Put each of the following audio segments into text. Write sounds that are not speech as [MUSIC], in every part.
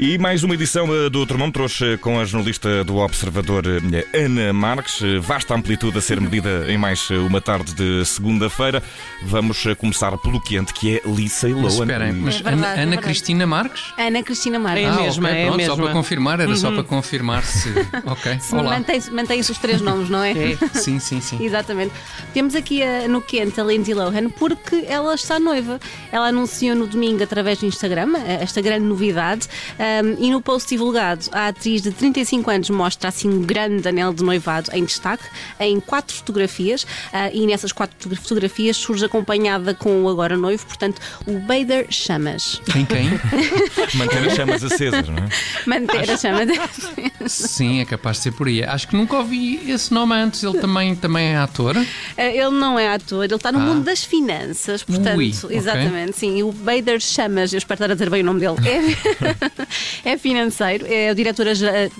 E mais uma edição eh, do Termómetro hoje com a jornalista do Observador eh, Ana Marques. Eh, vasta amplitude a ser medida em mais uma tarde de segunda-feira. Vamos começar pelo quente, que é Lisa Lohan. Mas esperem, mas É verdade, Ana, é Ana. Cristina Marques? Ana Cristina Marques. É ah, mesma, ok, é pronto, mesma. só para confirmar, era só para confirmar se. [LAUGHS] Ok, Sim, olá. Mantém-se mantém-se os três nomes, não é? [LAUGHS] Sim, sim, sim. Exatamente. Temos aqui a- no quente a Lindsay Lohan porque ela está noiva. Ela anunciou no domingo através do Instagram eh, esta grande novidade um, e no post divulgado a atriz de 35 anos mostra assim um grande anel de noivado em destaque em quatro fotografias ah, e nessas quatro fotografias surge acompanhada com o agora noivo, portanto o Bader Chamas. Quem, quem? [LAUGHS] Manter as chamas acesas, não é? Manter a chama de... Sim, é capaz de ser por aí. Acho que nunca ouvi esse nome antes. Ele também, também é ator. Eh, Ele não é ator, ele está no Ah. mundo das finanças, portanto, Ui, exatamente, sim. E o Bader Chamas, eu espero estar a dizer bem o nome dele, é, [LAUGHS] é financeiro, é o diretor,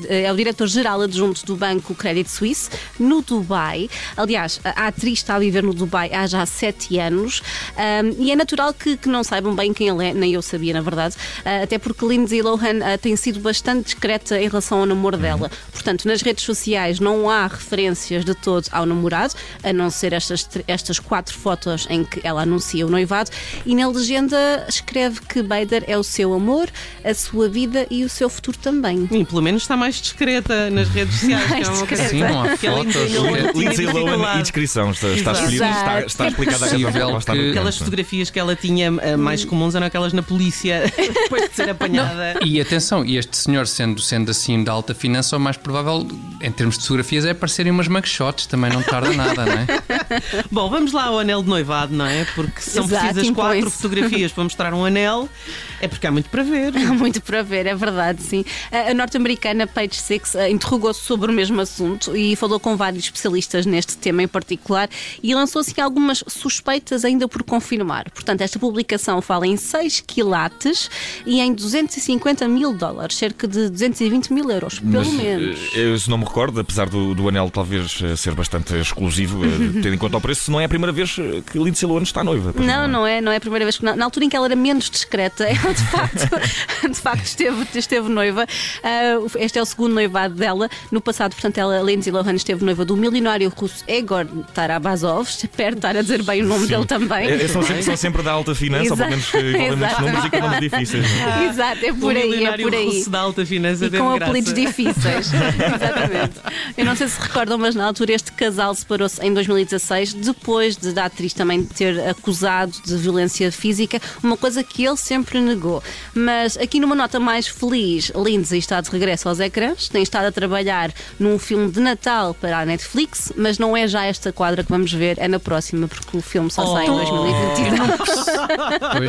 é o diretor-geral adjunto do banco Credit Suisse, no Dubai. Aliás, a atriz está a viver no Dubai há já sete anos ahm, e é natural que, que não saibam bem quem ele é, nem eu sabia, na verdade, ah, até porque Lindsay Lohan ah, tem sido bastante discreta em relação ao namoro dela. Portanto, nas redes sociais não há referências de todo ao namorado, a não ser estas, estas quatro fotos em que ela anuncia o noivado, e na legenda escreve que Bader é o seu amor, a sua vida e o seu futuro também. E pelo menos está mais discreta nas redes [LAUGHS] sociais. Mais que é uma coisa discreta. Sim, não há fotos. É Lindsay Lohan e descrição. Está, está Exato. escolhido, está, está explicada a razão que- Aquelas fotografias que ela tinha eh, mais comuns eram aquelas na polícia [LAUGHS] depois de ser apanhada. E atenção, e este senhor, sendo, sendo assim de alta finança, o mais provável, em termos de fotografias, é aparecerem umas mugshots. Também não tarda nada, não é? [LAUGHS] Bom, vamos lá ao anel de noivado, não é? Porque se são Exato, precisas quatro impõe-se. fotografias para mostrar um anel, é porque há muito para ver. Há muito para ver, é verdade, sim. A norte-americana Page Six eh, interrogou-se sobre o mesmo assunto e falou com vários especialistas neste tema em particular e lançou assim algumas suspeitas ainda por confirmar. Portanto, esta publicação fala em 6 quilates e em 250 mil dólares, cerca de 220 mil euros, pelo Mas, menos. eh, Eu, se não me recordo, apesar do, do anel talvez eh, ser bastante exclusivo, [LAUGHS] tendo em conta o preço, não é a primeira vez que Lindsay Lohan está noiva. pois Não, não é, não é a primeira vez que. Na, na altura em que ela era menos discreta, [LAUGHS] ela de facto, de facto esteve, esteve noiva. Ah, este é o segundo noivado dela. No passado, portanto, ela, Lindsay Lohan, esteve noiva do milionário russo Egor Tarabazov. Espero estar a dizer bem o nome dele também. É, é, são, sempre, são sempre da alta finança, ou pelo menos igualmente Exato. números e com nomes difíceis. é? [LAUGHS] Exato, é por o aí, é por aí. russo da alta finança E teve com graça. apelidos difíceis. [LAUGHS] Exatamente. Eu não sei se recordam, mas na altura este casal separou-se em 2016, depois de da atriz também ter acusado de violência física, uma coisa que ele sempre negou. Mas aqui numa nota mais feliz, Lindsay está de regresso aos ecrãs, tem estado a trabalhar num filme de Natal para a Netflix, mas não é já esta quadra que vamos ver, é na próxima, porque o filme só sai em Oh. 2022.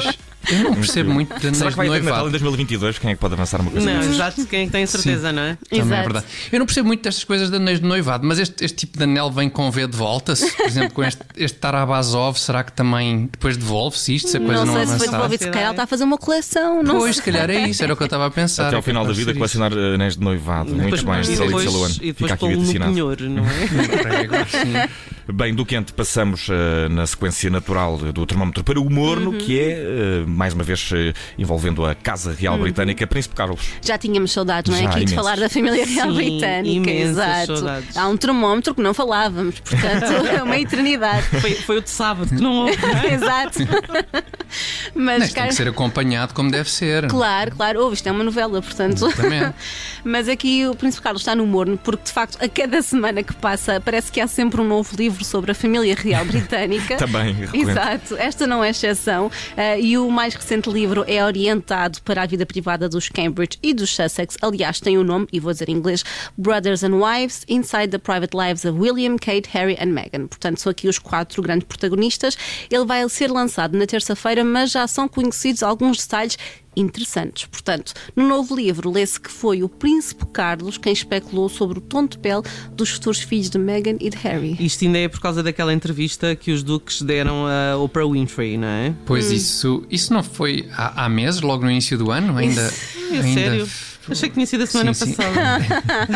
Pois, [LAUGHS] eu não percebo muito de Será anéis que vai de haver Natal em noivado. 2022? Quem é que pode avançar uma coisa Não, dessas? exato, quem é tem certeza, não é? Também é Exato. verdade. Eu não percebo muito destas coisas de anéis de noivado, mas este, este tipo de anel vem com V de volta. Se, por exemplo, com este, este Tarabazov, será que também depois devolve-se isto? Se a coisa Não não, sei se foi avançar? devolvido, se calhar ela está a fazer uma coleção. Não Pois, se calhar é isso, era o que eu estava a pensar. Até ao É final da de vida, ser colecionar anéis de noivado. Muito bem, e Lindsay depois, Lohan. e Fica depois aqui pô-lo no penhor, não é? Bem, do quente passamos eh, na sequência natural do termómetro para o morno, que é, eh, mais uma vez, eh, envolvendo a Casa Real Britânica, Príncipe Carlos. Já tínhamos saudades, não é? Já, Aqui de imensas. falar da família real Sim, britânica. Exato. saudades. Há um termómetro que não falávamos, portanto, [LAUGHS] é uma eternidade. Foi, foi o de sábado que não houve. é? [LAUGHS] Exato. [LAUGHS] Mas, Mas tem cá- que ser acompanhado como deve ser. Claro, claro, ouve, isto é uma novela, portanto. Exatamente. Mas aqui o Príncipe Carlos está no morno, porque de facto, a cada semana que passa, parece que há sempre um novo livro sobre a família real [LAUGHS] britânica. Também, recorrente. Exato, esta não é exceção. Ah, e o mais recente livro é orientado para a vida privada dos Cambridge e dos Sussex. Aliás, tem o nome, e vou dizer em inglês, Brothers and Wives Inside the Private Lives of William, Kate, Harry and Meghan. Portanto, são aqui os quatro grandes protagonistas. Ele vai ser lançado na terça-feira, mas já são conhecidos alguns detalhes interessantes. Portanto, no novo livro lê-se que foi o príncipe Carlos quem especulou sobre o tom de pele dos futuros filhos de Meghan e de Harry. Isto ainda é por causa daquela entrevista que os duques deram a Oprah Winfrey, não é? Pois isso, isso não foi há, há meses, logo no início do ano? Ainda. [LAUGHS] É ainda... sério? Achei que tinha sido a semana Sim, sim. passada.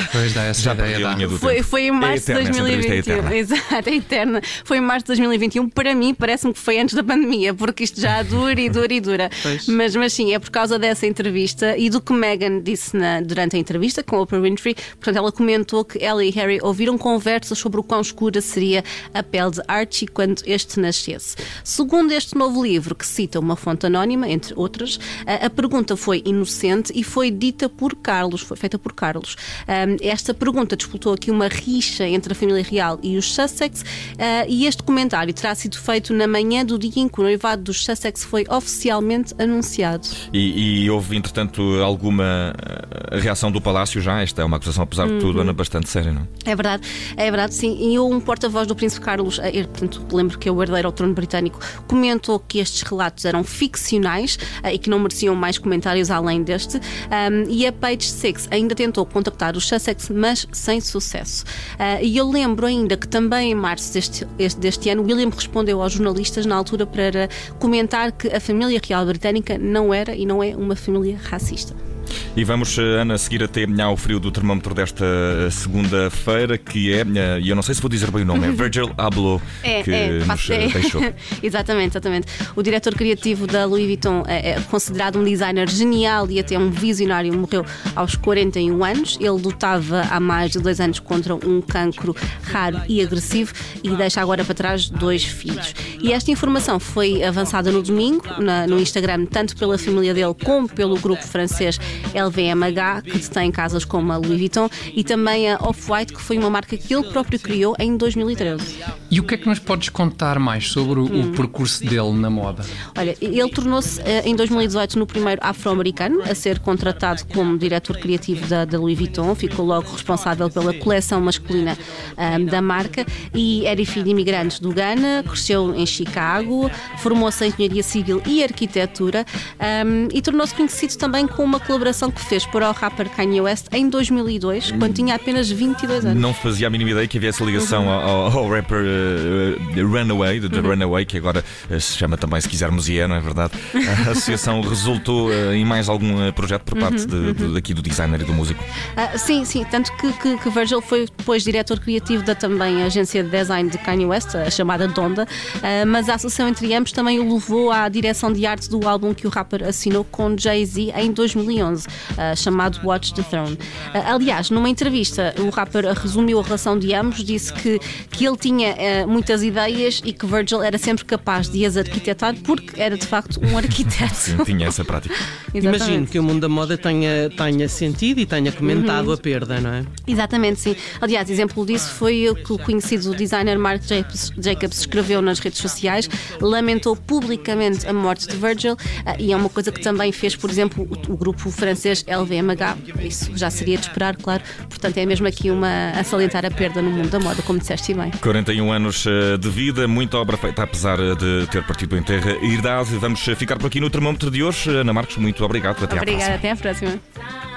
[LAUGHS] Pois dá essa Já ideia. Dá. Foi, foi em É março de eterna, essa entrevista é 2021. eterna. Exato, é eterna. Foi em março de 2021. Para mim, parece-me que foi antes da pandemia, porque isto já dura e dura e dura. Pois. Mas, mas sim, é por causa dessa entrevista e do que Meghan disse na- durante a entrevista com Oprah Winfrey. Portanto, ela comentou que ela e Harry ouviram conversas sobre o quão escura seria a pele de Archie quando este nascesse. Segundo este novo livro, que cita uma fonte anónima, entre outras, a, a pergunta foi inocente e foi dita por Carlos, foi feita por Carlos. Ahm, esta pergunta disputou aqui uma rixa entre a família real e os Sussex ah, e este comentário terá sido feito na manhã do dia em que o noivado dos Sussex foi oficialmente anunciado. E, e houve, entretanto, alguma eh, reação do Palácio já? Esta é uma acusação, apesar de Uhum. tudo, Ana, bastante séria, não? É verdade, é verdade, sim. E um porta-voz do Príncipe Carlos, eh, ele, portanto, lembro que é o herdeiro ao trono britânico, comentou que estes relatos eram ficcionais eh, e que não mereciam mais comentários além deste. Um, e a Page Six ainda tentou contactar os Sussex, mas sem sucesso. Ah, e eu lembro ainda que também em março deste, este- deste ano, William respondeu aos jornalistas na altura para comentar que a família real britânica não era e não é uma família racista. E vamos, eh, Ana, seguir até ao frio do termómetro desta eh, segunda-feira, que é, eh, e eu não sei se vou dizer bem o nome, é [LAUGHS] Virgil Abloh, É, que é, nos é. deixou. [LAUGHS] exatamente, exatamente. O diretor criativo da Louis Vuitton é, é considerado um designer genial e até um visionário. Morreu aos 41 anos. Ele lutava há mais de dois anos contra um cancro raro e agressivo e deixa agora para trás dois filhos. E esta informação foi avançada no domingo na- no Instagram, tanto pela família dele como pelo grupo francês LVMH, que detém casas como a Louis Vuitton, e também a Off-White, que foi uma marca que ele próprio criou em 2013. E o que é que nos podes contar mais sobre o, Hum. percurso dele na moda? Olha, ele tornou-se eh, em 2018 no primeiro afro-americano a ser contratado como diretor criativo da, da Louis Vuitton, ficou logo responsável pela coleção masculina ahm, da marca e era filho de imigrantes do Ghana, cresceu em Chicago, formou-se em engenharia civil e arquitetura ahm, e tornou-se conhecido também com uma colaboração que fez para o rapper Kanye West em 2002, quando tinha apenas 22 anos. Não fazia a mínima ideia que havia essa ligação Uhum. ao, ao rapper eh, Runaway, de The Runaway, que agora eh, se chama também, se quisermos, IE, não é verdade? A [LAUGHS] associação resultou eh, em mais algum projeto por Uhum, parte de, de- daqui do designer e do músico. Ah, sim, sim, tanto que, que, que Virgil foi depois diretor criativo da também agência de design de Kanye West, a chamada Donda, mas a associação entre ambos também o levou à direção de arte do álbum que o rapper assinou com Jay-Z em 2011, ah, chamado Watch the Throne. Ah, aliás, numa entrevista, o rapper resumiu a relação de ambos, disse que, que ele tinha muitas ideias e que Virgil era sempre capaz de as arquitetar porque era de facto um [LAUGHS] arquiteto. Sim, tinha essa prática. [LAUGHS] Imagino que o mundo da moda tenha, tenha sentido e tenha comentado a perda, não é? Exatamente, sim. Aliás, exemplo disso foi o que o conhecido designer Mark Jacobs, Jacobs escreveu nas redes sociais, lamentou publicamente a morte de Virgil ah, e é uma coisa que também fez, por exemplo, o, o grupo francês LVMH. Isso já seria de esperar, claro. Portanto, é mesmo aqui uma a salientar a perda no mundo da moda, como disseste bem. 41 anos eh, de vida, muita obra feita, apesar eh, de ter partido em terra e idade. Vamos eh, ficar por aqui no termómetro de hoje. Ana Marcos, muito obrigado. Até à próxima. Obrigada, até à próxima.